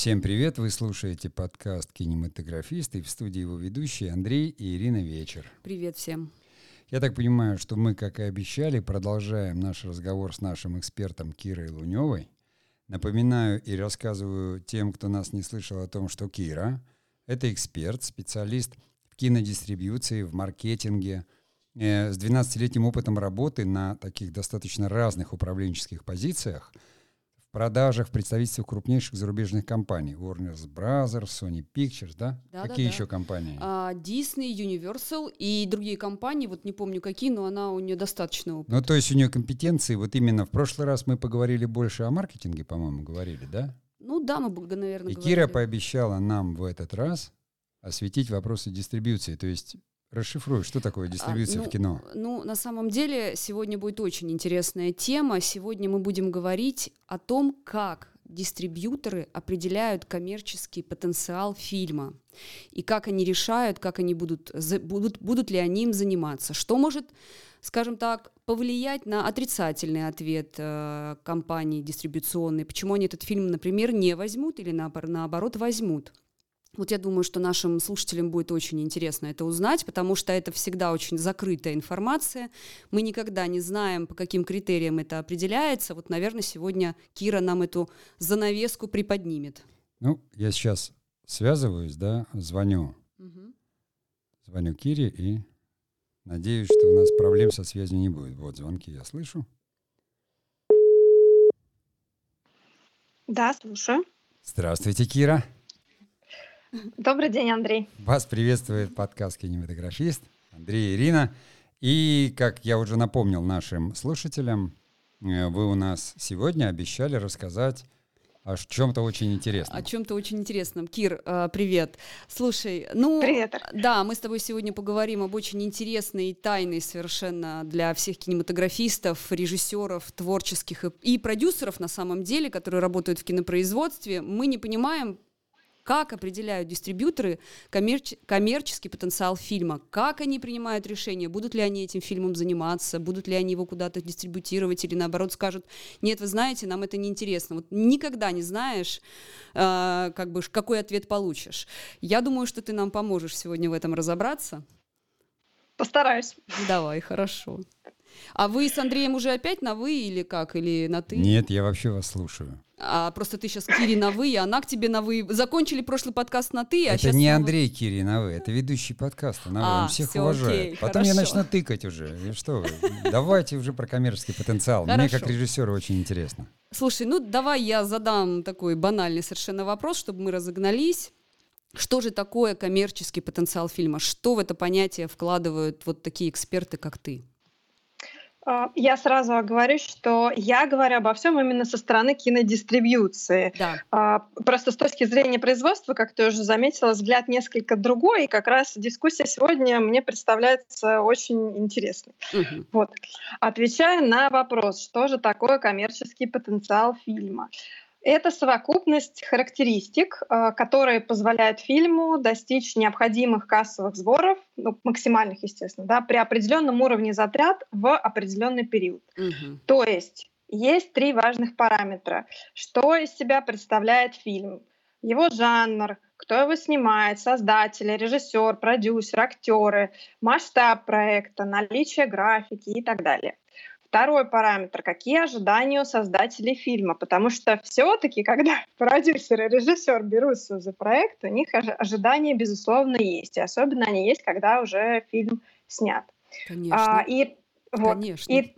Всем привет! Вы слушаете подкаст «Кинематографист» и в студии его ведущие Андрей и Ирина Вечер. Привет всем! Я так понимаю, что мы, как и обещали, продолжаем наш разговор с нашим экспертом Кирой Луневой. Напоминаю и рассказываю тем, кто нас не слышал о том, что Кира — это эксперт, специалист в кинодистрибьюции, в маркетинге, э, с 12-летним опытом работы на таких достаточно разных управленческих позициях — продажах в представительствах крупнейших зарубежных компаний. Warner Brothers, Sony Pictures, да? Да, какие да, еще да. компании? А, Disney, Universal и другие компании, вот не помню какие, но она у нее достаточно опыта. Ну, то есть у нее компетенции, вот именно в прошлый раз мы поговорили больше о маркетинге, по-моему, говорили, да? Ну да, мы, наверное, И говорили. Кира пообещала нам в этот раз осветить вопросы дистрибьюции, то есть Расшифруй, что такое дистрибьюция а, ну, в кино? Ну, на самом деле, сегодня будет очень интересная тема. Сегодня мы будем говорить о том, как дистрибьюторы определяют коммерческий потенциал фильма и как они решают, как они будут, будут, будут ли они им заниматься, что может, скажем так, повлиять на отрицательный ответ э, компании дистрибуционной, почему они этот фильм, например, не возьмут или наоборот возьмут. Вот я думаю, что нашим слушателям будет очень интересно это узнать, потому что это всегда очень закрытая информация. Мы никогда не знаем, по каким критериям это определяется. Вот, наверное, сегодня Кира нам эту занавеску приподнимет. Ну, я сейчас связываюсь, да, звоню. Угу. Звоню Кире и надеюсь, что у нас проблем со связью не будет. Вот звонки я слышу. Да, слушаю. Здравствуйте, Кира. Добрый день, Андрей. Вас приветствует подкаст «Кинематографист» Андрей и Ирина. И, как я уже напомнил нашим слушателям, э, вы у нас сегодня обещали рассказать о чем-то очень интересном. О чем-то очень интересном. Кир, э, привет. Слушай, ну... Привет. Да, мы с тобой сегодня поговорим об очень интересной и тайной совершенно для всех кинематографистов, режиссеров, творческих и, и продюсеров на самом деле, которые работают в кинопроизводстве. Мы не понимаем, как определяют дистрибьюторы коммерч- коммерческий потенциал фильма? Как они принимают решение? Будут ли они этим фильмом заниматься? Будут ли они его куда-то дистрибутировать? Или наоборот скажут, нет, вы знаете, нам это неинтересно. Вот никогда не знаешь, э, как бы, какой ответ получишь. Я думаю, что ты нам поможешь сегодня в этом разобраться. Постараюсь. Давай, хорошо. А вы с Андреем уже опять на «вы» или как? Или на «ты»? Нет, я вообще вас слушаю. А просто ты сейчас Кири на вы, и она к тебе на вы. Закончили прошлый подкаст на ты, а это не снова... Андрей Кири на вы, это ведущий подкаста на вы. А, Он всех уважает. Окей, Потом хорошо. я начну тыкать уже. И что вы? Давайте уже про коммерческий потенциал. Хорошо. Мне как режиссеру очень интересно. Слушай, ну давай я задам такой банальный совершенно вопрос, чтобы мы разогнались. Что же такое коммерческий потенциал фильма? Что в это понятие вкладывают вот такие эксперты, как ты? А, я сразу говорю, что я говорю обо всем именно со стороны кинодистрибьюции. Да. А, просто с точки зрения производства, как ты уже заметила, взгляд несколько другой, и как раз дискуссия сегодня мне представляется очень интересной. Угу. Вот. Отвечая на вопрос, что же такое коммерческий потенциал фильма. Это совокупность характеристик, э, которые позволяют фильму достичь необходимых кассовых сборов, ну, максимальных, естественно, да, при определенном уровне затрат в определенный период. Угу. То есть есть три важных параметра. Что из себя представляет фильм? Его жанр, кто его снимает, создатели, режиссер, продюсер, актеры, масштаб проекта, наличие графики и так далее. Второй параметр. Какие ожидания у создателей фильма? Потому что все-таки, когда продюсер и режиссер берутся за проект, у них ожидания, безусловно, есть. И особенно они есть, когда уже фильм снят. Конечно. А, и, вот, Конечно. И,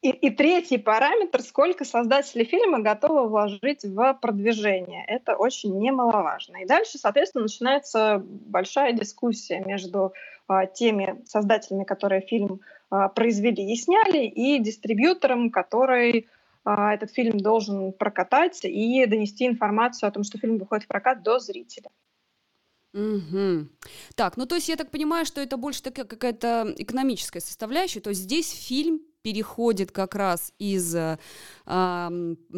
и, и третий параметр, сколько создатели фильма готовы вложить в продвижение. Это очень немаловажно. И дальше, соответственно, начинается большая дискуссия между теми создателями, которые фильм а, произвели и сняли, и дистрибьютором, который а, этот фильм должен прокатать и донести информацию о том, что фильм выходит в прокат до зрителя. Угу. Так, ну то есть я так понимаю, что это больше такая какая-то экономическая составляющая, то есть здесь фильм переходит как раз из э,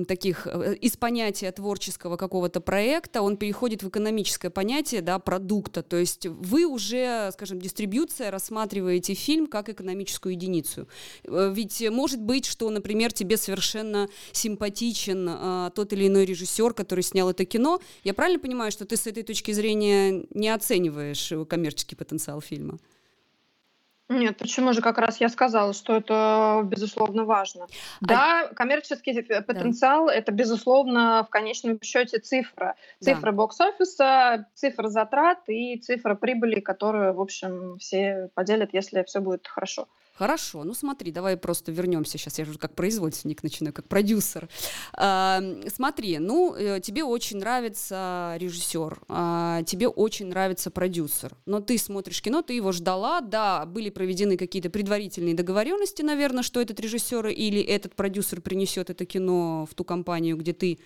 таких, э, из понятия творческого какого-то проекта, он переходит в экономическое понятие, да, продукта. То есть вы уже, скажем, дистрибьюция рассматриваете фильм как экономическую единицу. Э, ведь может быть, что, например, тебе совершенно симпатичен э, тот или иной режиссер, который снял это кино. Я правильно понимаю, что ты с этой точки зрения не оцениваешь коммерческий потенциал фильма? Нет, почему же как раз я сказала, что это безусловно важно. А... Да, коммерческий потенциал да. это безусловно в конечном счете цифра. Цифра да. бокс-офиса, цифра затрат и цифра прибыли, которую, в общем, все поделят, если все будет хорошо. Хорошо, ну смотри, давай просто вернемся. Сейчас я уже как производственник начинаю, как продюсер. А, смотри, ну э, тебе очень нравится режиссер, а, тебе очень нравится продюсер, но ты смотришь кино, ты его ждала, да, были проведены какие-то предварительные договоренности, наверное, что этот режиссер или этот продюсер принесет это кино в ту компанию, где ты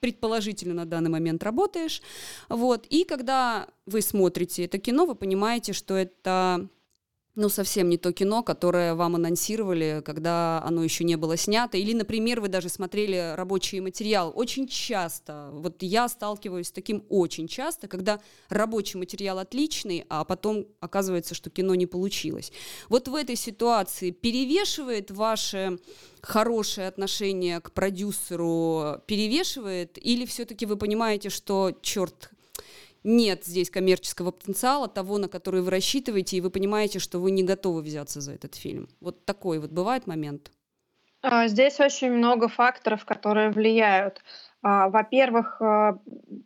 предположительно на данный момент работаешь. Вот. И когда вы смотрите это кино, вы понимаете, что это ну, совсем не то кино, которое вам анонсировали, когда оно еще не было снято. Или, например, вы даже смотрели рабочий материал. Очень часто, вот я сталкиваюсь с таким очень часто, когда рабочий материал отличный, а потом оказывается, что кино не получилось. Вот в этой ситуации перевешивает ваше хорошее отношение к продюсеру, перевешивает, или все-таки вы понимаете, что, черт, нет здесь коммерческого потенциала, того, на который вы рассчитываете, и вы понимаете, что вы не готовы взяться за этот фильм. Вот такой вот бывает момент. А, здесь очень много факторов, которые влияют. А, во-первых, а,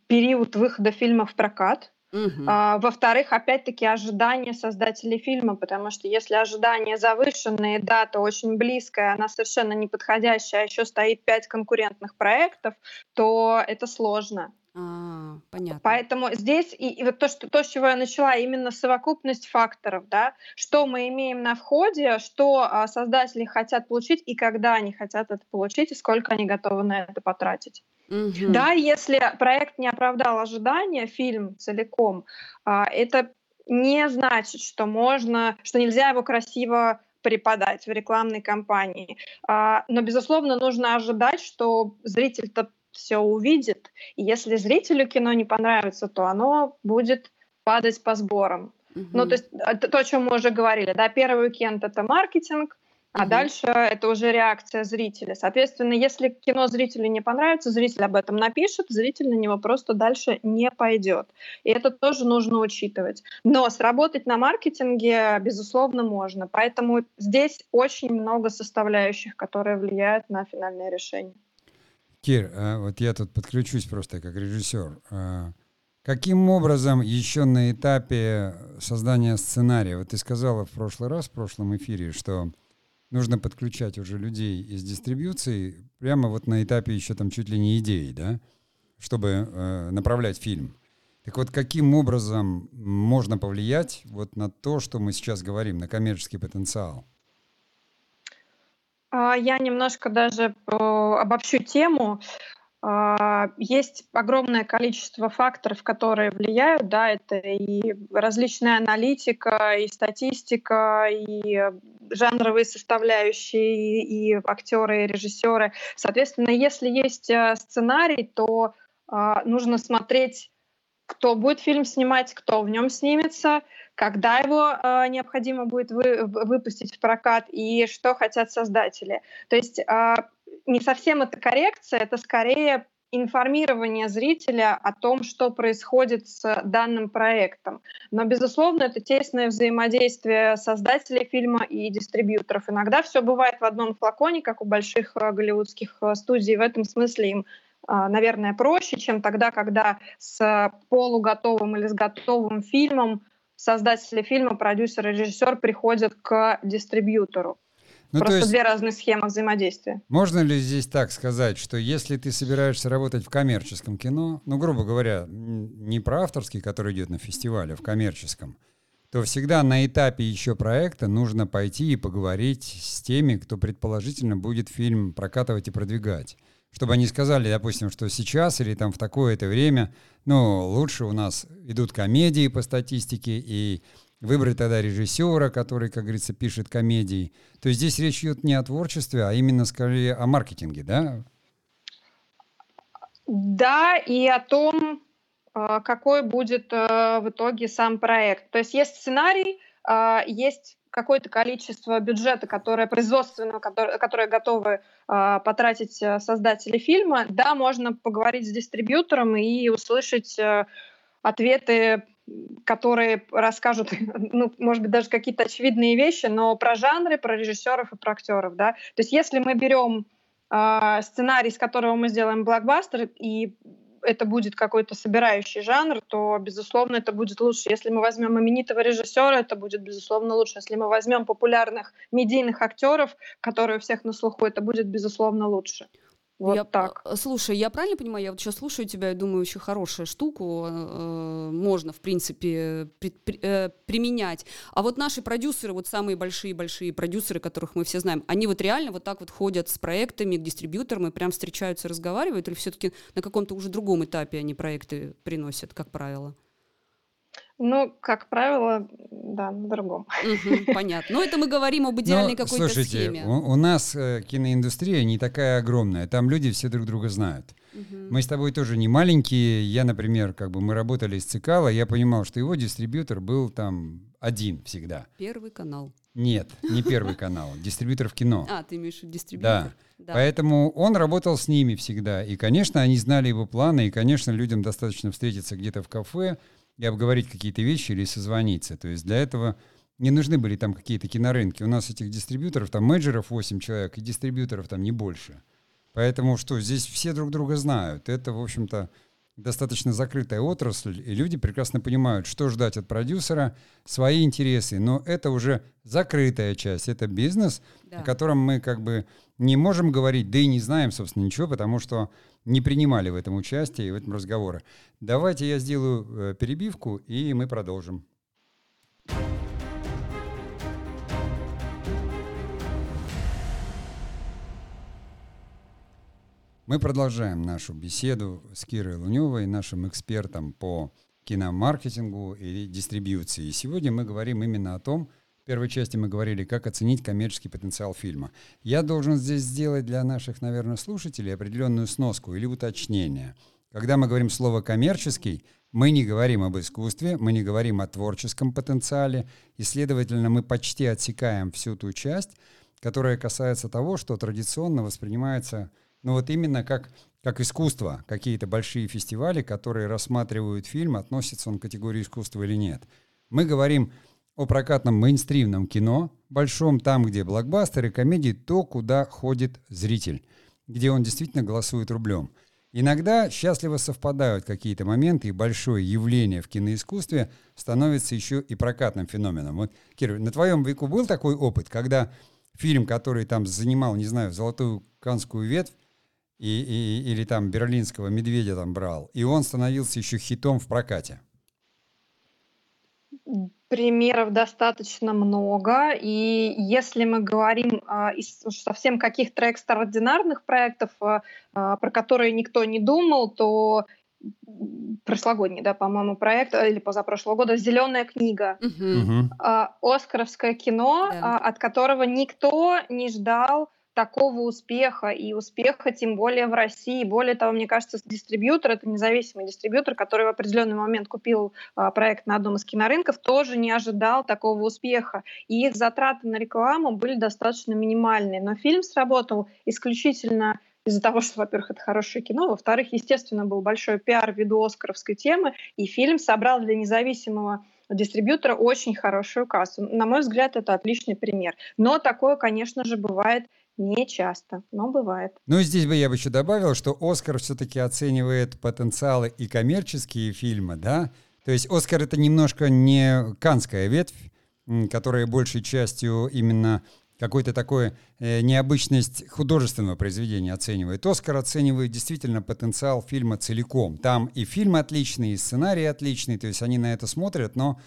период выхода фильма в прокат. Угу. Во-вторых, опять-таки ожидания создателей фильма, потому что если ожидания завышенные, дата очень близкая, она совершенно неподходящая, а еще стоит пять конкурентных проектов, то это сложно. А, понятно. Поэтому здесь и, и вот то, что, то, с чего я начала, именно совокупность факторов, да, что мы имеем на входе, что а, создатели хотят получить и когда они хотят это получить и сколько они готовы на это потратить. Угу. Да, если проект не оправдал ожидания, фильм целиком, а, это не значит, что можно, что нельзя его красиво преподать в рекламной кампании. А, но, безусловно, нужно ожидать, что зритель-то все увидит. И если зрителю кино не понравится, то оно будет падать по сборам. Угу. Ну, то есть а, то, о чем мы уже говорили, да, первый уикенд это маркетинг, а угу. дальше это уже реакция зрителя. Соответственно, если кино зрителю не понравится, зритель об этом напишет, зритель на него просто дальше не пойдет. И это тоже нужно учитывать. Но сработать на маркетинге, безусловно, можно. Поэтому здесь очень много составляющих, которые влияют на финальное решение. Кир, а вот я тут подключусь просто как режиссер. А каким образом еще на этапе создания сценария, вот ты сказала в прошлый раз, в прошлом эфире, что нужно подключать уже людей из дистрибьюции прямо вот на этапе еще там чуть ли не идеи, да, чтобы э, направлять фильм. Так вот, каким образом можно повлиять вот на то, что мы сейчас говорим, на коммерческий потенциал? А, я немножко даже э, обобщу тему. А, есть огромное количество факторов, которые влияют, да, это и различная аналитика, и статистика, и жанровые составляющие, и актеры, и режиссеры. Соответственно, если есть э, сценарий, то а, нужно смотреть, кто будет фильм снимать, кто в нем снимется, когда его э, необходимо будет вы, выпустить в прокат и что хотят создатели. То есть э, не совсем это коррекция, это скорее информирование зрителя о том, что происходит с данным проектом. Но, безусловно, это тесное взаимодействие создателей фильма и дистрибьюторов. Иногда все бывает в одном флаконе, как у больших э, голливудских э, студий. В этом смысле им наверное, проще, чем тогда, когда с полуготовым или с готовым фильмом создатели фильма, продюсер и режиссер приходят к дистрибьютору. Ну, Просто есть, две разные схемы взаимодействия. Можно ли здесь так сказать, что если ты собираешься работать в коммерческом кино, ну, грубо говоря, не про авторский, который идет на фестивале, а в коммерческом, то всегда на этапе еще проекта нужно пойти и поговорить с теми, кто предположительно будет фильм прокатывать и продвигать чтобы они сказали, допустим, что сейчас или там в такое-то время, ну, лучше у нас идут комедии по статистике, и выбрать тогда режиссера, который, как говорится, пишет комедии. То есть здесь речь идет не о творчестве, а именно, скорее, о маркетинге, да? Да, и о том, а, какой будет э, в итоге сам проект. То есть есть сценарий, а, есть какое-то количество бюджета, которое производственного, которое, которое готовы э, потратить создатели фильма, да, можно поговорить с дистрибьютором и услышать э, ответы, которые расскажут, ну, может быть, даже какие-то очевидные вещи, но про жанры, про режиссеров и про актеров, да. То есть если мы берем э, сценарий, с которого мы сделаем блокбастер, и это будет какой-то собирающий жанр, то, безусловно, это будет лучше. Если мы возьмем именитого режиссера, это будет, безусловно, лучше. Если мы возьмем популярных медийных актеров, которые у всех на слуху, это будет, безусловно, лучше. Вот я, так. Э, слушай, я правильно понимаю, я вот сейчас слушаю тебя и думаю, очень хорошая штуку, э, можно, в принципе, при, при, э, применять. А вот наши продюсеры, вот самые большие-большие продюсеры, которых мы все знаем, они вот реально вот так вот ходят с проектами к дистрибьюторам и прям встречаются, разговаривают, или все-таки на каком-то уже другом этапе они проекты приносят, как правило? Ну, как правило, да, на другом. Угу, понятно. Но это мы говорим об идеальной ну, какой-то слушайте, схеме. У, у нас э, киноиндустрия не такая огромная. Там люди все друг друга знают. Угу. Мы с тобой тоже не маленькие. Я, например, как бы мы работали с Цикало, я понимал, что его дистрибьютор был там один всегда. Первый канал. Нет, не первый канал, дистрибьютор в кино. А, ты имеешь в виду дистрибьютор? Да. да. Поэтому он работал с ними всегда. И, конечно, они знали его планы, и, конечно, людям достаточно встретиться где-то в кафе, и обговорить какие-то вещи или созвониться. То есть для этого не нужны были там какие-то кинорынки. У нас этих дистрибьюторов, там менеджеров 8 человек, и дистрибьюторов там не больше. Поэтому что, здесь все друг друга знают. Это, в общем-то, достаточно закрытая отрасль, и люди прекрасно понимают, что ждать от продюсера, свои интересы. Но это уже закрытая часть, это бизнес, да. о котором мы как бы не можем говорить, да и не знаем, собственно, ничего, потому что не принимали в этом участие и в этом разговоре. Давайте я сделаю э, перебивку, и мы продолжим. Мы продолжаем нашу беседу с Кирой Луневой, нашим экспертом по киномаркетингу и дистрибьюции. И сегодня мы говорим именно о том, первой части мы говорили, как оценить коммерческий потенциал фильма. Я должен здесь сделать для наших, наверное, слушателей определенную сноску или уточнение. Когда мы говорим слово «коммерческий», мы не говорим об искусстве, мы не говорим о творческом потенциале, и, следовательно, мы почти отсекаем всю ту часть, которая касается того, что традиционно воспринимается, ну вот именно как, как искусство, какие-то большие фестивали, которые рассматривают фильм, относится он к категории искусства или нет. Мы говорим о прокатном мейнстримном кино, большом там, где блокбастеры, комедии, то, куда ходит зритель, где он действительно голосует рублем. Иногда счастливо совпадают какие-то моменты, и большое явление в киноискусстве становится еще и прокатным феноменом. Вот, Кира, на твоем веку был такой опыт, когда фильм, который там занимал, не знаю, золотую канскую ветвь, и, и, или там берлинского медведя там брал, и он становился еще хитом в прокате? Примеров достаточно много, и если мы говорим а, из совсем каких-то экстраординарных проектов, а, а, про которые никто не думал, то прошлогодний, да, по-моему, проект, или позапрошлого года «Зеленая книга». Угу. А, Оскаровское кино, да. от которого никто не ждал такого успеха и успеха тем более в России. Более того, мне кажется, дистрибьютор, это независимый дистрибьютор, который в определенный момент купил а, проект на одном из кинорынков, тоже не ожидал такого успеха. И их затраты на рекламу были достаточно минимальные. Но фильм сработал исключительно из-за того, что, во-первых, это хорошее кино, во-вторых, естественно, был большой пиар ввиду оскаровской темы, и фильм собрал для независимого дистрибьютора очень хорошую кассу. На мой взгляд, это отличный пример. Но такое, конечно же, бывает не часто, но бывает. Ну, здесь бы я бы еще добавил, что Оскар все-таки оценивает потенциалы и коммерческие фильмы, да? То есть Оскар это немножко не канская ветвь, которая большей частью именно какой-то такой э, необычность художественного произведения оценивает. Оскар оценивает действительно потенциал фильма целиком. Там и фильм отличный, и сценарий отличный, то есть они на это смотрят, но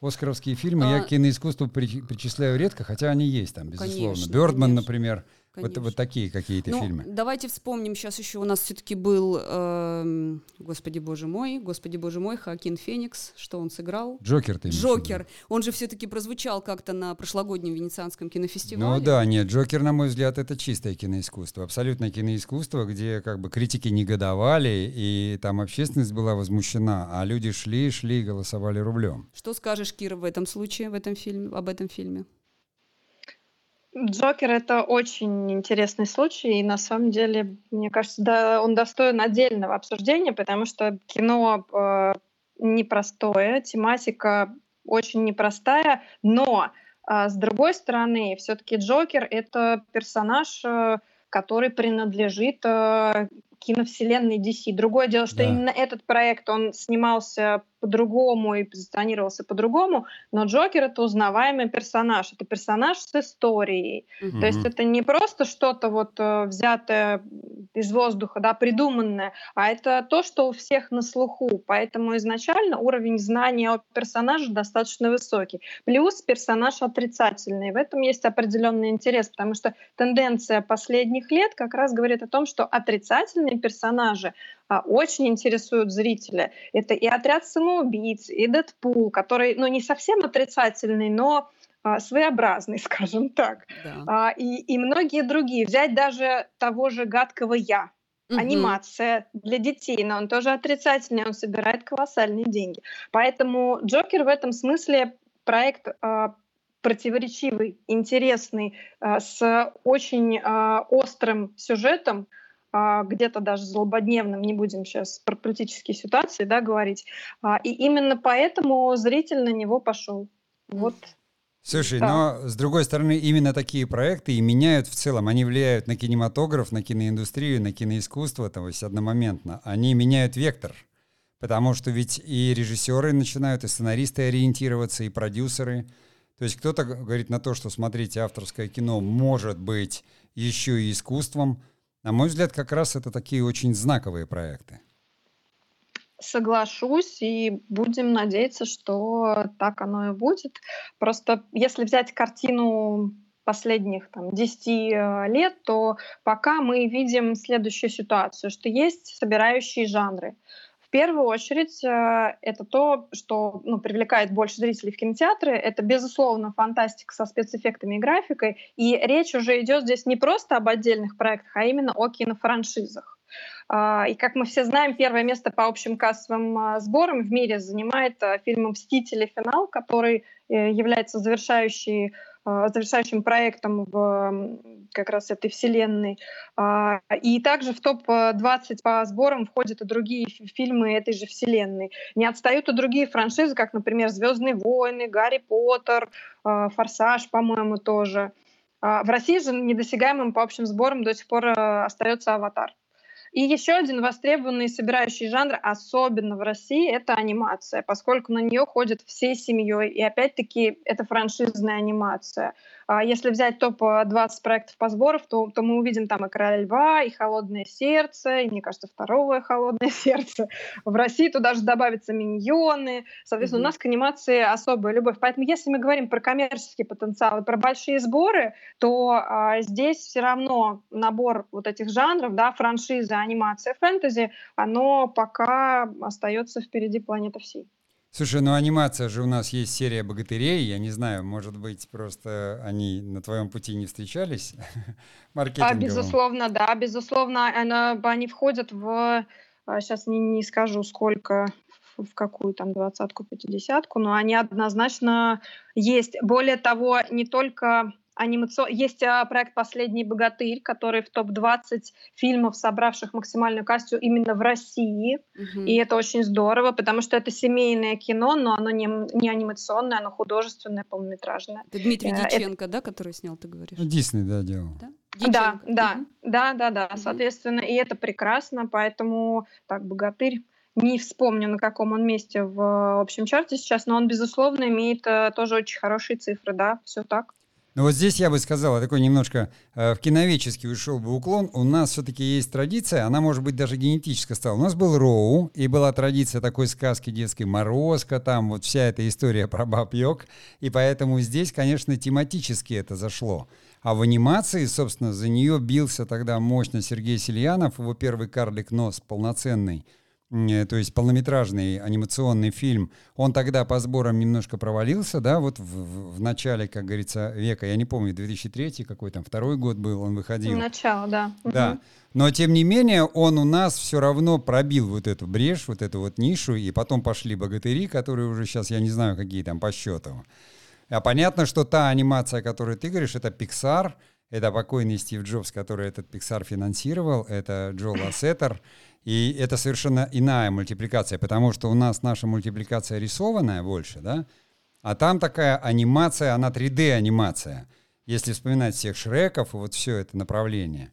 Оскаровские фильмы а... я к киноискусству при, причисляю редко, хотя они есть там, безусловно. Конечно, Бёрдман, конечно. например, Вот, вот такие какие-то ну, фильмы. Давайте вспомним, сейчас еще у нас все-таки был, э, господи боже мой, господи боже мой, Хакин Феникс, что он сыграл? Джокер ты Джокер. Он же все-таки прозвучал как-то на прошлогоднем Венецианском кинофестивале. Ну да, нет, Джокер, на мой взгляд, это чистое киноискусство, абсолютно киноискусство, где как бы критики негодовали, и там общественность была возмущена, а люди шли, шли и голосовали рублем. Что скажешь, Кира, в этом случае, в этом фильме, об этом фильме? Джокер это очень интересный случай, и на самом деле, мне кажется, да, он достоин отдельного обсуждения, потому что кино э, непростое, тематика очень непростая, но э, с другой стороны, все-таки Джокер это персонаж, э, который принадлежит э, киновселенной DC. Другое дело, что да. именно этот проект, он снимался по-другому и позиционировался по-другому, но Джокер это узнаваемый персонаж, это персонаж с историей. Mm-hmm. То есть это не просто что-то вот э, взятое из воздуха, да, придуманное, а это то, что у всех на слуху. Поэтому изначально уровень знания о персонаже достаточно высокий. Плюс персонаж отрицательный. В этом есть определенный интерес, потому что тенденция последних лет как раз говорит о том, что отрицательные персонажи очень интересуют зрителя. Это и отряд самоубийц, и Дэдпул, который, ну, не совсем отрицательный, но а, своеобразный, скажем так. Да. А, и, и многие другие. Взять даже того же гадкого я. Угу. Анимация для детей, но он тоже отрицательный, он собирает колоссальные деньги. Поэтому Джокер в этом смысле проект противоречивый, интересный, с очень острым сюжетом, а, где-то даже злободневным, не будем сейчас про политические ситуации да, говорить. А, и именно поэтому зритель на него пошел. Вот. Слушай, да. но с другой стороны, именно такие проекты и меняют в целом, они влияют на кинематограф, на киноиндустрию, на киноискусство, то есть одномоментно. Они меняют вектор. Потому что ведь и режиссеры начинают, и сценаристы ориентироваться, и продюсеры. То есть кто-то говорит на то, что, смотрите, авторское кино может быть еще и искусством, на мой взгляд, как раз это такие очень знаковые проекты. Соглашусь, и будем надеяться, что так оно и будет. Просто если взять картину последних там, 10 э, лет, то пока мы видим следующую ситуацию, что есть собирающие жанры. Первую очередь, э, это то, что ну, привлекает больше зрителей в кинотеатры. Это, безусловно, фантастика со спецэффектами и графикой. И речь уже идет здесь не просто об отдельных проектах, а именно о кинофраншизах. А, и как мы все знаем, первое место по общим кассовым а, сборам в мире занимает а, фильм «Мстители. Финал», который э, является завершающей завершающим проектом в как раз этой вселенной. А, и также в топ-20 по сборам входят и другие фильмы этой же вселенной. Не отстают и другие франшизы, как, например, «Звездные войны», «Гарри Поттер», а, «Форсаж», по-моему, тоже. В России же недосягаемым по общим сборам до сих пор остается «Аватар». И еще один востребованный собирающий жанр, особенно в России, это анимация, поскольку на нее ходят всей семьей. И опять-таки это франшизная анимация. А если взять топ-20 проектов по сборам, то, то мы увидим там и «Короля льва», и «Холодное сердце», и, мне кажется, второе «Холодное сердце». В России туда же добавятся «Миньоны». Соответственно, mm-hmm. у нас к анимации особая любовь. Поэтому если мы говорим про коммерческий потенциал и про большие сборы, то а, здесь все равно набор вот этих жанров, да, франшиза, анимация, фэнтези, оно пока остается впереди планеты всей. Слушай, ну анимация же у нас есть серия богатырей. Я не знаю, может быть, просто они на твоем пути не встречались А, безусловно, да, безусловно, она, они входят в, сейчас а, не, не скажу сколько, в какую там двадцатку, пятидесятку, но они однозначно есть. Более того, не только анимацион... Есть а, проект «Последний богатырь», который в топ-20 фильмов, собравших максимальную кассу именно в России. Угу. И это очень здорово, потому что это семейное кино, но оно не, не анимационное, оно художественное, полнометражное. Это Дмитрий э, Диченко, это... да, который снял, ты говоришь? Ну, Дисней, да, делал. Да? Да, да, угу. да, да, да, угу. соответственно, и это прекрасно, поэтому так, «Богатырь» не вспомню, на каком он месте в общем чарте сейчас, но он, безусловно, имеет э, тоже очень хорошие цифры, да, все так. Ну вот здесь я бы сказал, такой немножко э, в киновеческий ушел бы уклон. У нас все-таки есть традиция, она может быть даже генетически стала. У нас был Роу, и была традиция такой сказки детской «Морозко», там вот вся эта история про баб Йог. И поэтому здесь, конечно, тематически это зашло. А в анимации, собственно, за нее бился тогда мощно Сергей Сельянов, его первый «Карлик нос» полноценный – то есть полнометражный анимационный фильм, он тогда по сборам немножко провалился, да, вот в, в начале, как говорится, века, я не помню, 2003 какой там, второй год был, он выходил. Начало, да. Да, угу. но тем не менее он у нас все равно пробил вот эту брешь, вот эту вот нишу, и потом пошли «Богатыри», которые уже сейчас, я не знаю, какие там по счету. А понятно, что та анимация, о которой ты говоришь, это Pixar, это покойный Стив Джобс, который этот Pixar финансировал, это Джо Лассетер, и это совершенно иная мультипликация, потому что у нас наша мультипликация рисованная больше, да, а там такая анимация, она 3D-анимация, если вспоминать всех Шреков и вот все это направление.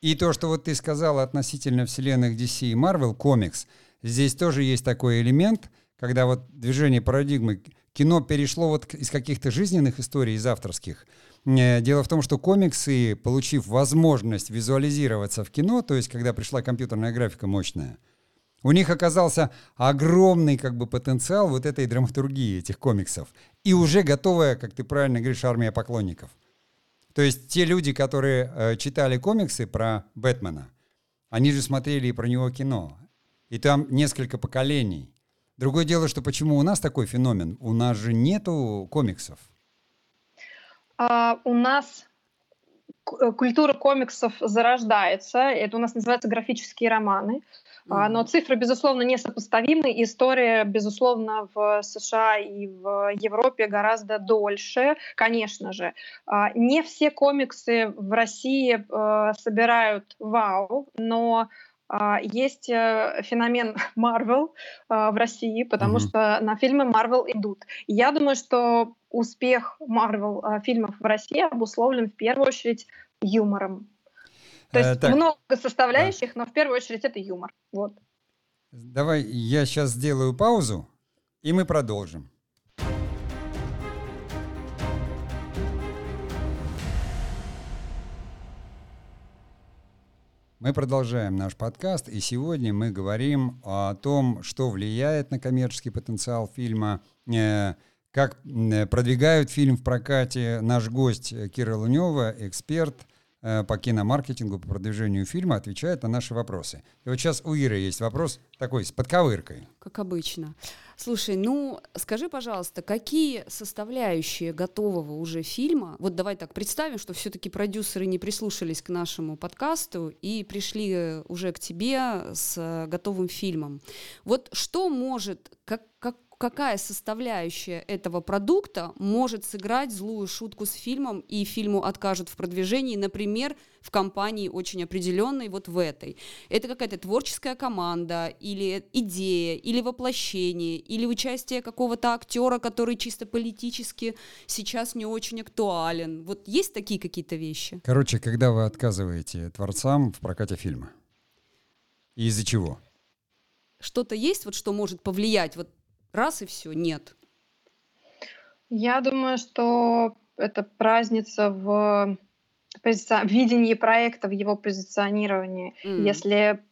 И то, что вот ты сказала относительно вселенных DC и Marvel, комикс, здесь тоже есть такой элемент, когда вот движение парадигмы, кино перешло вот из каких-то жизненных историй, из авторских – дело в том, что комиксы, получив возможность визуализироваться в кино, то есть когда пришла компьютерная графика мощная, у них оказался огромный как бы потенциал вот этой драматургии этих комиксов. И уже готовая, как ты правильно говоришь, армия поклонников. То есть те люди, которые э, читали комиксы про Бэтмена, они же смотрели и про него кино. И там несколько поколений. Другое дело, что почему у нас такой феномен? У нас же нету комиксов. А, у нас э, культура комиксов зарождается. Это у нас называется графические романы. Mm-hmm. Но цифры, безусловно, несопоставимы. История, безусловно, в США и в Европе гораздо дольше, конечно же. А, не все комиксы в России э, собирают вау, но есть э, феномен Marvel в России, потому mm-hmm. что на фильмы Marvel идут. Я думаю, что успех Марвел а, фильмов в России обусловлен в первую очередь юмором. То есть э, много составляющих, да. но в первую очередь это юмор. Вот. Давай я сейчас сделаю паузу, и мы продолжим. Мы продолжаем наш подкаст, и сегодня мы говорим о том, что влияет на коммерческий потенциал фильма, э, как э, продвигают фильм в прокате наш гость Кира Лунева, эксперт э, по киномаркетингу, по продвижению фильма, отвечает на наши вопросы. И вот сейчас у Иры есть вопрос такой, с подковыркой. Как обычно. Слушай, ну скажи, пожалуйста, какие составляющие готового уже фильма, вот давай так представим, что все-таки продюсеры не прислушались к нашему подкасту и пришли уже к тебе с готовым фильмом. Вот что может, как, как, какая составляющая этого продукта может сыграть злую шутку с фильмом, и фильму откажут в продвижении, например, в компании очень определенной, вот в этой. Это какая-то творческая команда, или идея, или воплощение, или участие какого-то актера, который чисто политически сейчас не очень актуален. Вот есть такие какие-то вещи? Короче, когда вы отказываете творцам в прокате фильма? И из-за чего? Что-то есть, вот что может повлиять вот раз и все, нет. Я думаю, что это праздница в позици... видении проекта, в его позиционировании. Mm. Если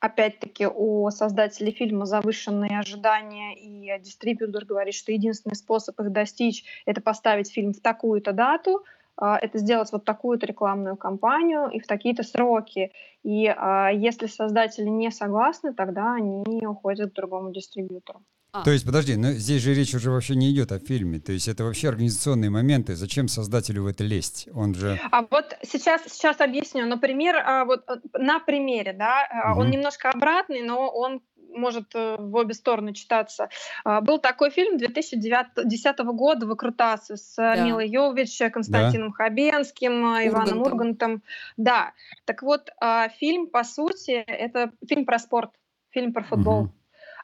опять-таки у создателей фильма завышенные ожидания, и дистрибьютор говорит, что единственный способ их достичь — это поставить фильм в такую-то дату, а, это сделать вот такую-то рекламную кампанию и в такие-то сроки. И а, если создатели не согласны, тогда они уходят к другому дистрибьютору. А. То есть, подожди, но здесь же речь уже вообще не идет о фильме. То есть это вообще организационные моменты. Зачем создателю в это лезть? Он же... А вот сейчас, сейчас объясню. Например, а, вот э, на примере, да, угу. он немножко обратный, но он может э, в обе стороны читаться. Был такой фильм 2010 года «Выкрутасы» с да. Милой Йович, Константином да. Хабенским, Ургантом. Иваном Ургантом. Да. Так вот, фильм, по сути, это фильм про спорт, фильм про футбол. Угу.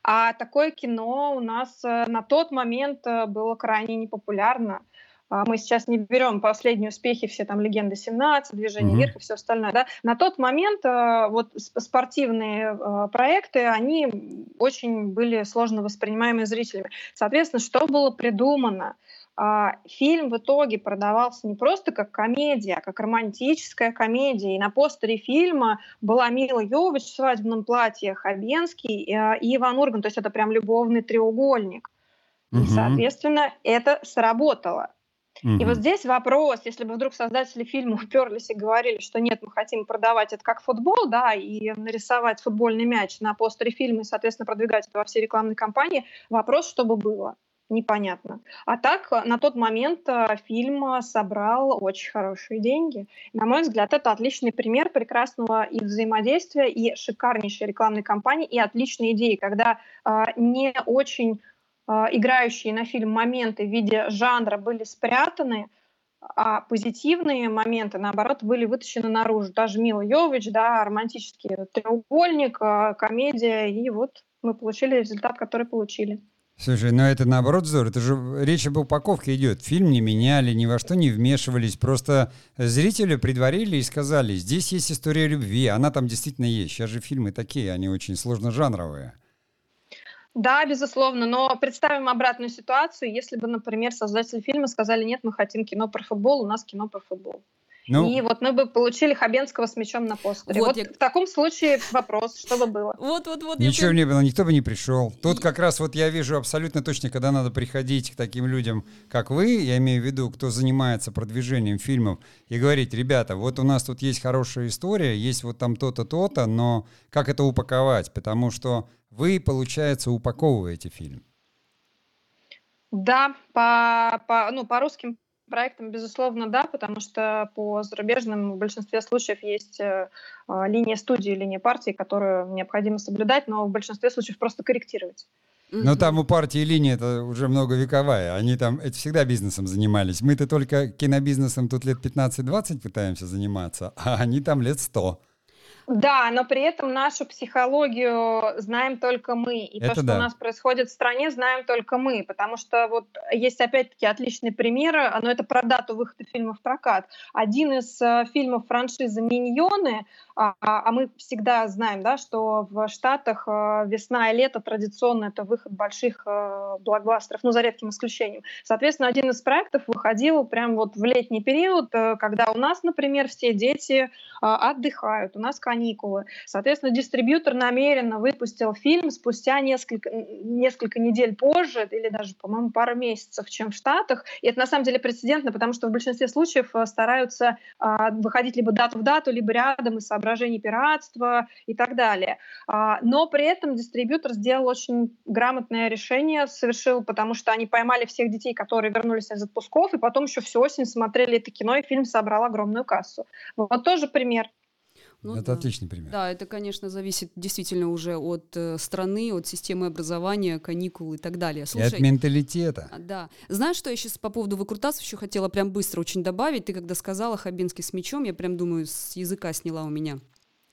А такое кино у нас э, на тот момент э, было крайне непопулярно. А, мы сейчас не берем последние успехи, все там «Легенды 17», «Движение mm-hmm. вверх» и все остальное. Да? На тот момент э, вот спортивные проекты, они очень были сложно воспринимаемы зрителями. Соответственно, что было придумано? А, фильм в итоге продавался не просто как комедия, а как романтическая комедия. И на постере фильма была Мила Йович в свадебном платье, Хабенский и, и Иван Урган. То есть это прям любовный треугольник. Угу. И, соответственно, это сработало. Угу. И вот здесь вопрос, если бы вдруг создатели фильма уперлись и говорили, что нет, мы хотим продавать это как футбол, да, и нарисовать футбольный мяч на постере фильма и, соответственно, продвигать это во все рекламные кампании, вопрос, что бы было непонятно. А так, э, на тот момент э, фильм э, собрал очень хорошие деньги. На мой взгляд, это отличный пример прекрасного и взаимодействия, и шикарнейшей рекламной кампании, и отличной идеи, когда э, не очень э, играющие на фильм моменты в виде жанра были спрятаны, а позитивные моменты, наоборот, были вытащены наружу. Даже Мила Йович, да, романтический треугольник, комедия, и вот мы получили результат, который получили. Слушай, ну это наоборот здорово. Это же речь об упаковке идет. Фильм не меняли, ни во что не вмешивались. Просто зрителю предварили и сказали, здесь есть история любви, она там действительно есть. Сейчас же фильмы такие, они очень сложно-жанровые. Да, безусловно, но представим обратную ситуацию, если бы, например, создатели фильма сказали, нет, мы хотим кино про футбол, у нас кино про футбол. Ну, и вот мы бы получили Хабенского с мячом на постере. Вот, вот я... в таком случае вопрос, что бы было? Вот, вот, вот. Ничего не было, никто бы не пришел. Тут как раз вот я вижу абсолютно точно, когда надо приходить к таким людям, как вы, я имею в виду, кто занимается продвижением фильмов, и говорить, ребята, вот у нас тут есть хорошая история, есть вот там то-то, то-то, но как это упаковать? Потому что вы, получается, упаковываете фильм. Да, по, по, ну, по русским проектам, безусловно, да, потому что по зарубежным в большинстве случаев есть э, а, линия студии, линия партии, которую необходимо соблюдать, но в большинстве случаев просто корректировать. Но там у партии линия это уже многовековая. Они там это всегда бизнесом занимались. Мы-то только кинобизнесом тут лет 15-20 пытаемся заниматься, а они там лет 100. Да, но при этом нашу психологию знаем только мы. И Это то, что да. у нас происходит в стране, знаем только мы. Потому что вот есть опять-таки отличный пример, но это про дату выхода фильма в прокат. Один из э, фильмов франшизы «Миньоны», а, а, а мы всегда знаем, да, что в Штатах э, весна и лето традиционно это выход больших э, блокбастеров, ну, за редким исключением. Соответственно, один из проектов выходил прямо вот в летний период, э, когда у нас, например, все дети отдыхают, у нас, каникулы. Соответственно, дистрибьютор намеренно выпустил фильм спустя несколько, несколько недель позже, или даже, по-моему, пару месяцев, чем в Штатах. И это на самом деле прецедентно, потому что в большинстве случаев стараются выходить либо дату в дату, либо рядом из соображений пиратства и так далее. А, но при этом дистрибьютор сделал очень грамотное решение, совершил, потому что они поймали всех детей, которые вернулись из отпусков, и потом еще всю осень смотрели это кино, и фильм собрал огромную кассу. Вот тоже пример. Ну, это да. отличный пример. Да, это, конечно, зависит действительно уже от э, страны, от системы образования, каникул и так далее. Слушай, и от менталитета. А, да. Знаешь, что я сейчас по поводу выкрутасов еще хотела прям быстро очень добавить? Ты когда сказала Хабинский с мечом, я прям думаю, с языка сняла у меня.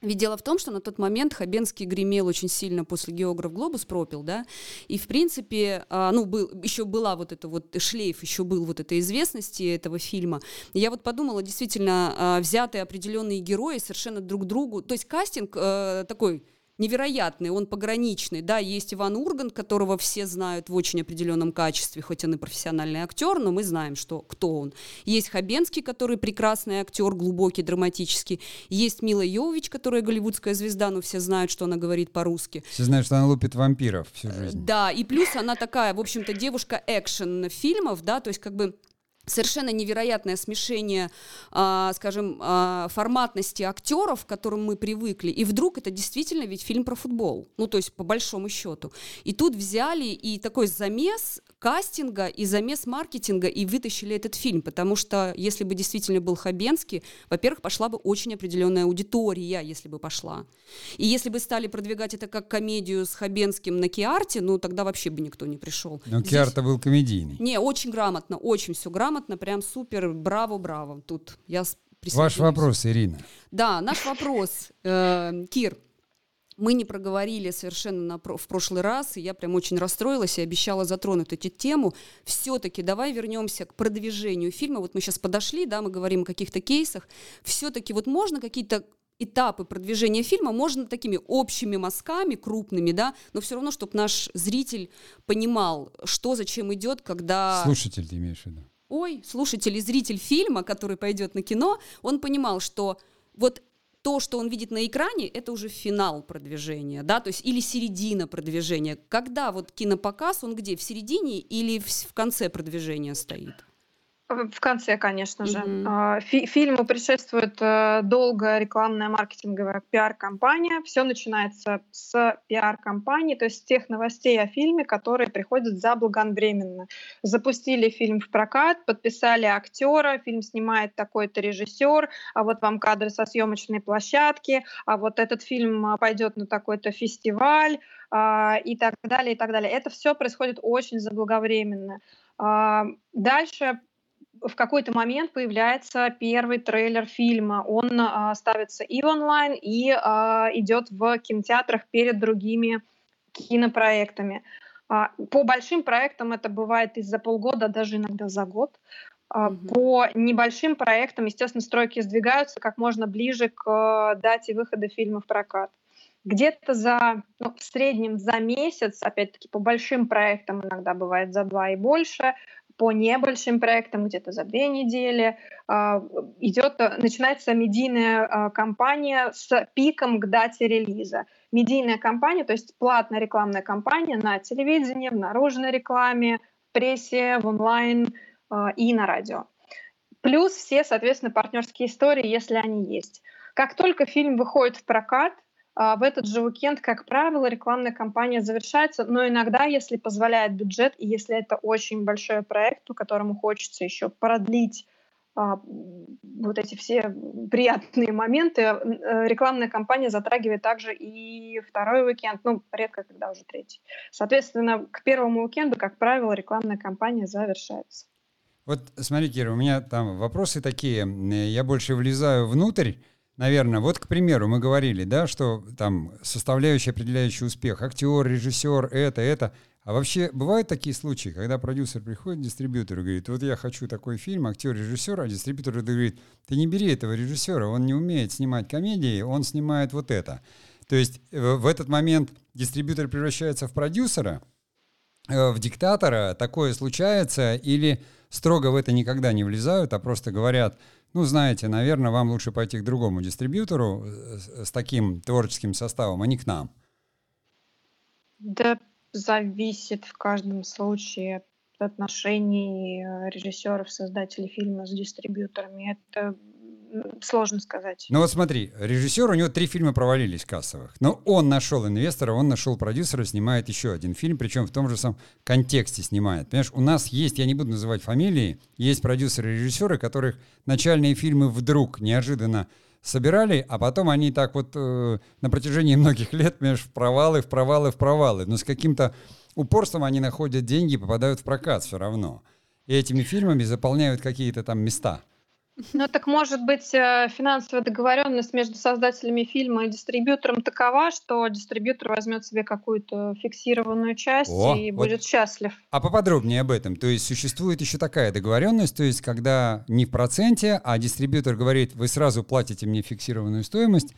Ведь дело в том, что на тот момент Хабенский гремел очень сильно после «Географ Глобус» пропил, да, и, в принципе, а, ну, был, еще была вот эта вот шлейф, еще был вот этой известности этого фильма. Я вот подумала, действительно, а, взятые определенные герои совершенно друг другу, то есть кастинг э, такой невероятный, он пограничный. Да, есть Иван Ургант, которого все знают в очень определенном качестве, хоть он и профессиональный актер, но мы знаем, что, кто он. Есть Хабенский, который прекрасный актер, глубокий, драматический. Есть Мила Йович, которая голливудская звезда, но все знают, что она говорит по-русски. Все знают, что она лупит вампиров всю жизнь. Да, и плюс она такая, в общем-то, девушка экшен фильмов, да, то есть как бы совершенно невероятное смешение, э, скажем, э, форматности актеров, к которым мы привыкли, и вдруг это действительно ведь фильм про футбол, ну то есть по большому счету. И тут взяли и такой замес кастинга и замес маркетинга и вытащили этот фильм, потому что если бы действительно был Хабенский, во-первых, пошла бы очень определенная аудитория, если бы пошла. И если бы стали продвигать это как комедию с Хабенским на Киарте, ну тогда вообще бы никто не пришел. Но Здесь... Киарта был комедийный. Не, очень грамотно, очень все грамотно, прям супер, браво, браво. Тут я Ваш вопрос, Ирина. Да, наш вопрос. Э, Кир, мы не проговорили совершенно на, в прошлый раз, и я прям очень расстроилась и обещала затронуть эту тему. Все-таки давай вернемся к продвижению фильма. Вот мы сейчас подошли, да, мы говорим о каких-то кейсах. Все-таки вот можно какие-то этапы продвижения фильма можно такими общими мазками, крупными, да, но все равно, чтобы наш зритель понимал, что зачем идет, когда... Слушатель ты имеешь в виду? Ой, слушатель и зритель фильма, который пойдет на кино, он понимал, что вот то, что он видит на экране, это уже финал продвижения, да, то есть или середина продвижения. Когда вот кинопоказ, он где, в середине или в, в конце продвижения стоит? В конце, конечно же. Mm-hmm. Фи- фильму предшествует э, долгая рекламная маркетинговая пиар-компания. Все начинается с пиар-компании, то есть с тех новостей о фильме, которые приходят заблаговременно. Запустили фильм в прокат, подписали актера, фильм снимает такой-то режиссер, а вот вам кадры со съемочной площадки, а вот этот фильм а, пойдет на такой-то фестиваль а, и так далее, и так далее. Это все происходит очень заблаговременно. Дальше в какой-то момент появляется первый трейлер фильма. Он а, ставится и онлайн, и а, идет в кинотеатрах перед другими кинопроектами. А, по большим проектам это бывает и за полгода, даже иногда за год. Mm-hmm. По небольшим проектам, естественно, стройки сдвигаются как можно ближе к дате выхода фильма в прокат. Где-то за, ну, в среднем за месяц, опять-таки по большим проектам иногда бывает за два и больше, по небольшим проектам где-то за две недели а, идет, начинается медийная а, кампания с пиком к дате релиза. Медийная кампания, то есть платная рекламная кампания на телевидении, в наружной рекламе, в прессе, в онлайн а, и на радио. Плюс все, соответственно, партнерские истории, если они есть. Как только фильм выходит в прокат, в этот же уикенд, как правило, рекламная кампания завершается, но иногда, если позволяет бюджет, и если это очень большой проект, по которому хочется еще продлить а, вот эти все приятные моменты, э, рекламная кампания затрагивает также и второй уикенд, ну, редко, когда уже третий. Соответственно, к первому уикенду, как правило, рекламная кампания завершается. Вот смотри, Кира, у меня там вопросы такие. Я больше влезаю внутрь, Наверное, вот, к примеру, мы говорили, да, что там составляющая, определяющий успех, актер, режиссер, это, это. А вообще бывают такие случаи, когда продюсер приходит к дистрибьютору и говорит, вот я хочу такой фильм, актер, режиссер, а дистрибьютор говорит, ты не бери этого режиссера, он не умеет снимать комедии, он снимает вот это. То есть э, в этот момент дистрибьютор превращается в продюсера, э, в диктатора, такое случается, или строго в это никогда не влезают, а просто говорят, ну, знаете, наверное, вам лучше пойти к другому дистрибьютору э, с таким творческим составом, а не к нам. Да, зависит в каждом случае от отношений э, режиссеров, создателей фильма с дистрибьюторами. Это сложно сказать. Ну вот смотри, режиссер, у него три фильма провалились кассовых. Но он нашел инвестора, он нашел продюсера, снимает еще один фильм, причем в том же самом контексте снимает. Понимаешь, у нас есть, я не буду называть фамилии, есть продюсеры и режиссеры, которых начальные фильмы вдруг неожиданно собирали, а потом они так вот э, на протяжении многих лет, понимаешь, в провалы, в провалы, в провалы. Но с каким-то упорством они находят деньги и попадают в прокат все равно. И этими фильмами заполняют какие-то там места. Ну так может быть э, финансовая договоренность между создателями фильма и дистрибьютором такова, что дистрибьютор возьмет себе какую-то фиксированную часть О, и вот. будет счастлив. А поподробнее об этом. То есть существует еще такая договоренность, то есть когда не в проценте, а дистрибьютор говорит, вы сразу платите мне фиксированную стоимость,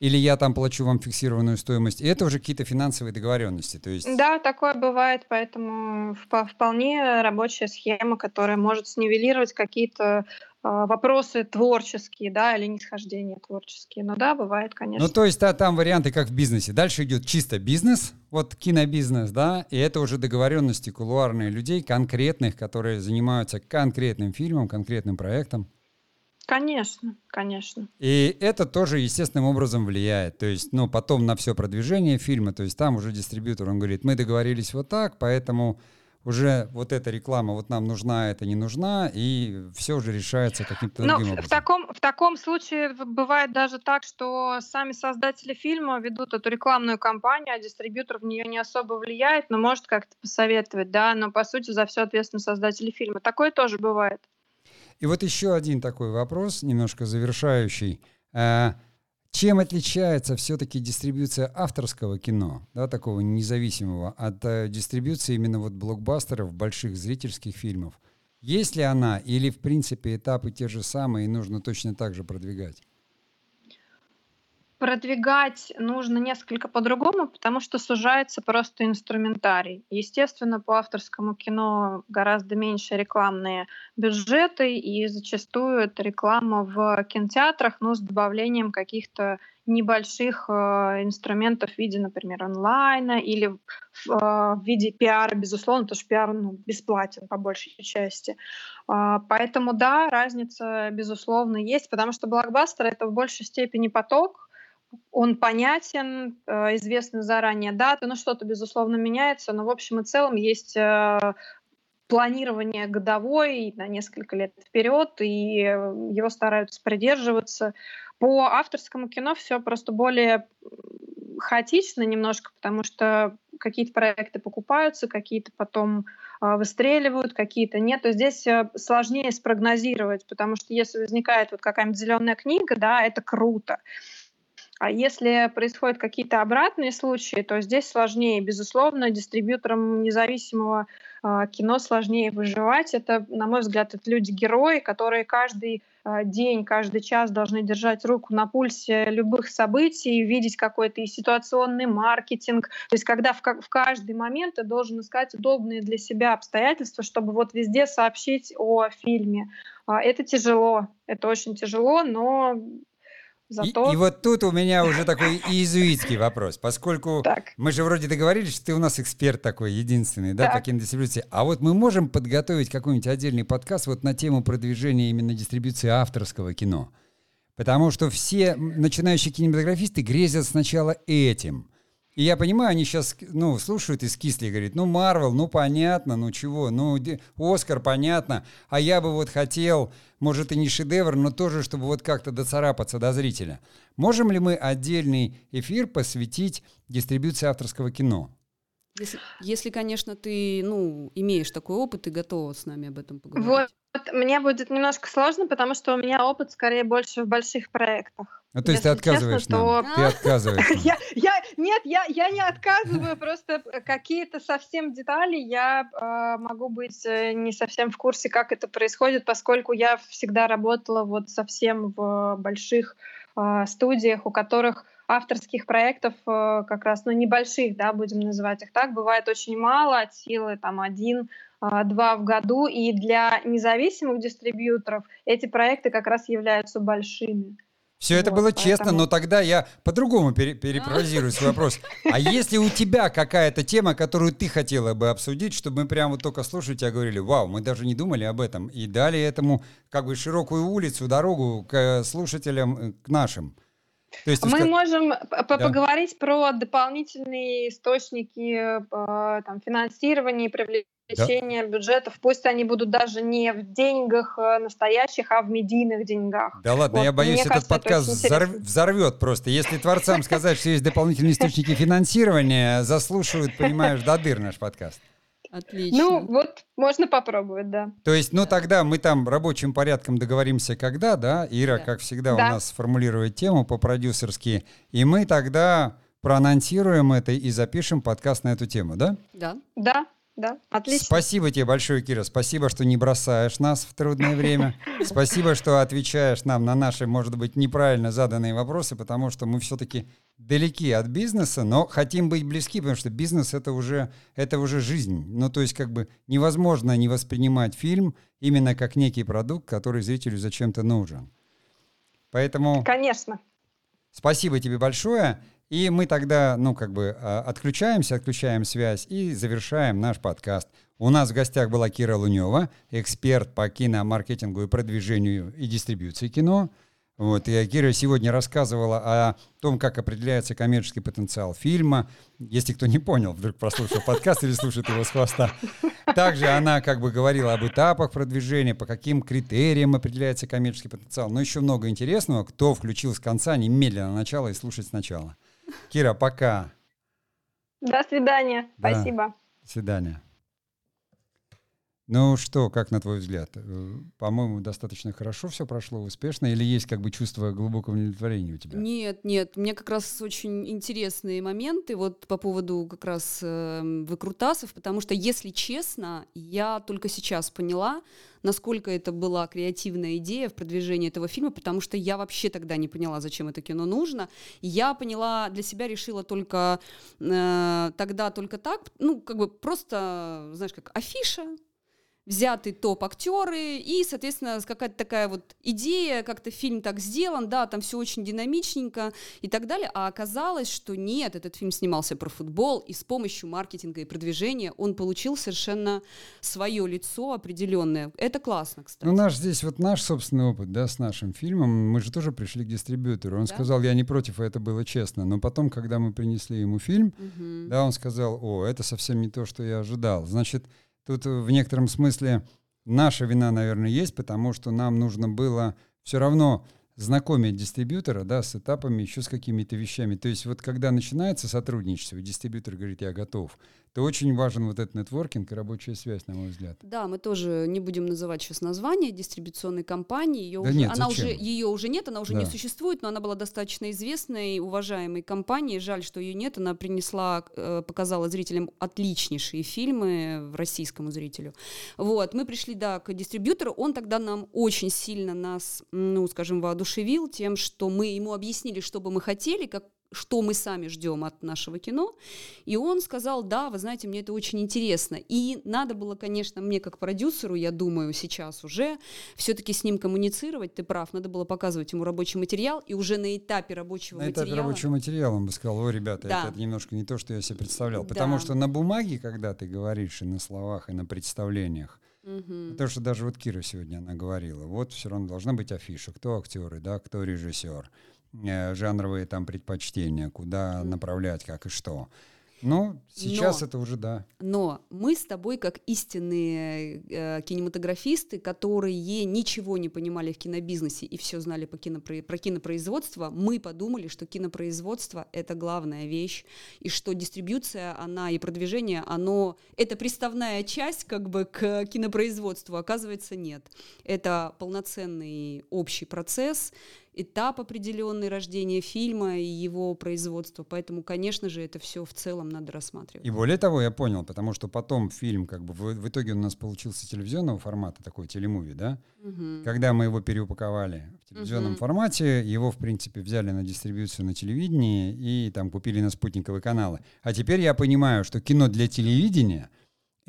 или я там плачу вам фиксированную стоимость. И это уже какие-то финансовые договоренности. То есть... Да, такое бывает, поэтому вполне рабочая схема, которая может снивелировать какие-то вопросы творческие, да, или нисхождения творческие. Ну да, бывает, конечно. Ну то есть да, там варианты как в бизнесе. Дальше идет чисто бизнес, вот кинобизнес, да, и это уже договоренности кулуарные людей конкретных, которые занимаются конкретным фильмом, конкретным проектом. Конечно, конечно. И это тоже естественным образом влияет. То есть, ну, потом на все продвижение фильма, то есть там уже дистрибьютор, он говорит, мы договорились вот так, поэтому уже вот эта реклама вот нам нужна, это не нужна, и все уже решается каким-то другим Но образом. В таком, в таком случае бывает даже так, что сами создатели фильма ведут эту рекламную кампанию, а дистрибьютор в нее не особо влияет, но может как-то посоветовать, да, но по сути за все ответственны создатели фильма. Такое тоже бывает. И вот еще один такой вопрос, немножко завершающий. Чем отличается все-таки дистрибьюция авторского кино, да, такого независимого, от э, дистрибьюции именно вот блокбастеров, больших зрительских фильмов? Есть ли она или, в принципе, этапы те же самые и нужно точно так же продвигать? Продвигать нужно несколько по-другому, потому что сужается просто инструментарий. Естественно, по авторскому кино гораздо меньше рекламные бюджеты, и зачастую это реклама в кинотеатрах, но с добавлением каких-то небольших э, инструментов в виде, например, онлайна или э, в виде пиара, безусловно, потому что пиар ну, бесплатен по большей части. Э, поэтому да, разница, безусловно, есть, потому что блокбастер — это в большей степени поток, он понятен, э, известны заранее даты, ну что-то, безусловно, меняется, но в общем и целом есть э, планирование годовое на несколько лет вперед, и его стараются придерживаться. По авторскому кино все просто более хаотично немножко, потому что какие-то проекты покупаются, какие-то потом э, выстреливают, какие-то нет. То здесь сложнее спрогнозировать, потому что если возникает вот какая-нибудь зеленая книга, да, это круто. А если происходят какие-то обратные случаи, то здесь сложнее. Безусловно, дистрибьюторам независимого э, кино сложнее выживать. Это, на мой взгляд, это люди-герои, которые каждый э, день, каждый час должны держать руку на пульсе любых событий, видеть какой-то и ситуационный маркетинг. То есть когда в, в каждый момент ты должен искать удобные для себя обстоятельства, чтобы вот везде сообщить о фильме. Э, это тяжело, это очень тяжело, но Зато... И, и вот тут у меня уже такой иезуитский вопрос, поскольку так. мы же вроде договорились, что ты у нас эксперт такой, единственный, да, так. по кинодистрибуции. А вот мы можем подготовить какой-нибудь отдельный подкаст вот на тему продвижения именно дистрибуции авторского кино. Потому что все начинающие кинематографисты грезят сначала этим. И я понимаю, они сейчас, ну, слушают и скисли, и говорят, ну, Марвел, ну, понятно, ну, чего, ну, Оскар, понятно, а я бы вот хотел, может, и не шедевр, но тоже, чтобы вот как-то доцарапаться до зрителя. Можем ли мы отдельный эфир посвятить дистрибуции авторского кино? Если, если, конечно, ты, ну, имеешь такой опыт и готова с нами об этом поговорить. Вот, мне будет немножко сложно, потому что у меня опыт скорее больше в больших проектах. Ну, то есть ты отказываешь честно, нам? То... Ты отказываешь я, я, Нет, я, я не отказываю, просто какие-то совсем детали я э, могу быть э, не совсем в курсе, как это происходит, поскольку я всегда работала вот совсем в больших э, студиях, у которых авторских проектов э, как раз, ну, небольших, да, будем называть их так, бывает очень мало, от силы там один э, два в году, и для независимых дистрибьюторов эти проекты как раз являются большими. Все это вот, было поэтому... честно, но тогда я по-другому пере- перефразирую свой вопрос. А если у тебя какая-то тема, которую ты хотела бы обсудить, чтобы мы прямо вот только слушали тебя говорили, вау, мы даже не думали об этом, и дали этому как бы широкую улицу, дорогу к слушателям, э, к нашим. То есть, мы можем да. поговорить про дополнительные источники э, там, финансирования и привлечения да? бюджетов, пусть они будут даже не в деньгах э, настоящих, а в медийных деньгах. Да ладно, вот, я боюсь, этот кажется, подкаст взорв, взорвет просто. Если творцам сказать, что есть дополнительные источники финансирования, заслушают, понимаешь, до дыр наш подкаст. Отлично. Ну, вот можно попробовать, да. То есть, ну тогда мы там рабочим порядком договоримся, когда, да? Ира, да. как всегда, да. у нас формулирует тему по-продюсерски, и мы тогда проанонсируем это и запишем подкаст на эту тему, да? Да. Да да, отлично. Спасибо тебе большое, Кира. Спасибо, что не бросаешь нас в трудное время. Спасибо, что отвечаешь нам на наши, может быть, неправильно заданные вопросы, потому что мы все-таки далеки от бизнеса, но хотим быть близки, потому что бизнес это уже, это уже жизнь. Ну, то есть, как бы невозможно не воспринимать фильм именно как некий продукт, который зрителю зачем-то нужен. Поэтому... Конечно. Спасибо тебе большое. И мы тогда, ну, как бы а, отключаемся, отключаем связь и завершаем наш подкаст. У нас в гостях была Кира Лунева, эксперт по киномаркетингу и продвижению и дистрибьюции кино. Вот, и Кира сегодня рассказывала о том, как определяется коммерческий потенциал фильма. Если кто не понял, вдруг прослушал подкаст или слушает его с хвоста. Также она как бы говорила об этапах продвижения, по каким критериям определяется коммерческий потенциал. Но еще много интересного. Кто включил с конца, немедленно начало и слушать сначала. Кира, пока. До свидания. Да. Спасибо. До свидания. Ну что, как на твой взгляд? Э, по-моему, достаточно хорошо все прошло, успешно, или есть как бы чувство глубокого удовлетворения у тебя? Нет, нет, мне как раз очень интересные моменты вот по поводу как раз э, выкрутасов, потому что, если честно, я только сейчас поняла, насколько это была креативная идея в продвижении этого фильма, потому что я вообще тогда не поняла, зачем это кино нужно. Я поняла, для себя решила только э, тогда только так, ну, как бы просто, знаешь, как афиша, взяты топ-актеры, и, соответственно, какая-то такая вот идея, как-то фильм так сделан, да, там все очень динамичненько и так далее, а оказалось, что нет, этот фильм снимался про футбол, и с помощью маркетинга и продвижения он получил совершенно свое лицо определенное. Это классно, кстати. Ну, наш здесь вот наш собственный опыт, да, с нашим фильмом, мы же тоже пришли к дистрибьютору. Он да? сказал, я не против, это было честно. Но потом, когда мы принесли ему фильм, угу. да, он сказал, о, это совсем не то, что я ожидал. Значит, Тут э, в некотором смысле наша вина, наверное, есть, потому что нам нужно было все равно знакомить дистрибьютора да, с этапами, еще с какими-то вещами. То есть вот когда начинается сотрудничество, дистрибьютор говорит, я готов, то очень важен вот этот нетворкинг и рабочая связь, на мой взгляд. Да, мы тоже не будем называть сейчас название дистрибуционной компании. Ее да уже, нет, она уже, ее уже нет, она уже да. не существует, но она была достаточно известной уважаемой компанией. Жаль, что ее нет. Она принесла, э, показала зрителям отличнейшие фильмы в российскому зрителю. Вот, мы пришли, да, к дистрибьютору. Он тогда нам очень сильно нас, ну, скажем, воодушевил тем, что мы ему объяснили, что бы мы хотели, как что мы сами ждем от нашего кино. И он сказал, да, вы знаете, мне это очень интересно. И надо было, конечно, мне как продюсеру, я думаю, сейчас уже все-таки с ним коммуницировать, ты прав, надо было показывать ему рабочий материал, и уже на этапе рабочего на материала... На этапе рабочего материала он бы сказал, ой, ребята, да. это, это немножко не то, что я себе представлял. Потому да. что на бумаге, когда ты говоришь и на словах, и на представлениях, Угу. Потому что даже вот Кира сегодня она говорила, вот все равно должна быть афиша, кто актеры, да, кто режиссер, жанровые там предпочтения, куда направлять, как и что. Ну, сейчас но, это уже да. Но мы с тобой, как истинные э, кинематографисты, которые ничего не понимали в кинобизнесе и все знали по кинопро... про кинопроизводство, мы подумали, что кинопроизводство — это главная вещь, и что дистрибьюция, она и продвижение, оно — это приставная часть как бы к кинопроизводству. Оказывается, нет. Это полноценный общий процесс, этап определенный рождения фильма и его производства. Поэтому, конечно же, это все в целом надо рассматривать. И более того, я понял, потому что потом фильм, как бы в, в итоге у нас получился телевизионного формата, такой телемуви, да? Угу. Когда мы его переупаковали в телевизионном угу. формате, его, в принципе, взяли на дистрибьюцию на телевидении и там купили на спутниковые каналы. А теперь я понимаю, что кино для телевидения —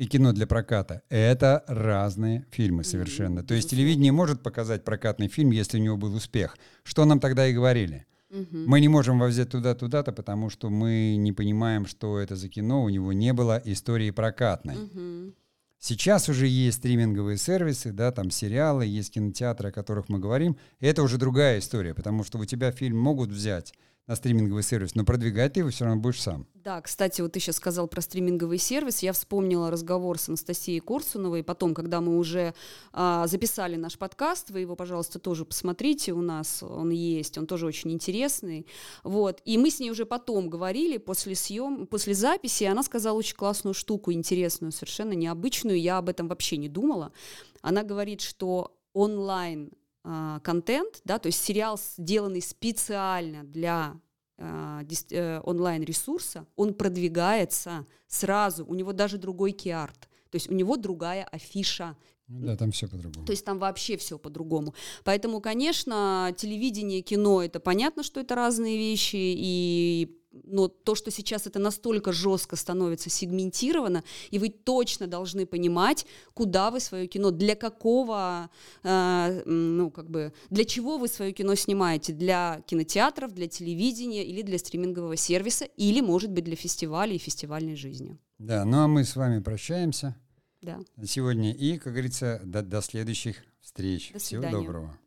и кино для проката — это разные фильмы совершенно. То есть телевидение может показать прокатный фильм, если у него был успех. Что нам тогда и говорили? Mm-hmm. Мы не можем его взять туда-туда-то, потому что мы не понимаем, что это за кино, у него не было истории прокатной. Mm-hmm. Сейчас уже есть стриминговые сервисы, да, там сериалы, есть кинотеатры, о которых мы говорим. И это уже другая история, потому что у тебя фильм могут взять на стриминговый сервис, но продвигать ты его все равно будешь сам. Да, кстати, вот ты сейчас сказал про стриминговый сервис. Я вспомнила разговор с Анастасией Корсуновой. Потом, когда мы уже а, записали наш подкаст, вы его, пожалуйста, тоже посмотрите у нас. Он есть, он тоже очень интересный. Вот. И мы с ней уже потом говорили после съем, после записи. И она сказала очень классную штуку, интересную, совершенно необычную. Я об этом вообще не думала. Она говорит, что онлайн а, контент, да, то есть сериал, сделанный специально для а, э, онлайн-ресурса, он продвигается сразу, у него даже другой киарт, то есть у него другая афиша. Ну да, там все по-другому. То есть там вообще все по-другому. Поэтому, конечно, телевидение, кино, это понятно, что это разные вещи, и но то, что сейчас это настолько жестко становится сегментировано, и вы точно должны понимать, куда вы свое кино, для какого, э, ну, как бы, для чего вы свое кино снимаете, для кинотеатров, для телевидения или для стримингового сервиса, или, может быть, для фестиваля и фестивальной жизни. Да, ну а мы с вами прощаемся да. сегодня и, как говорится, до, до следующих встреч. До Всего доброго.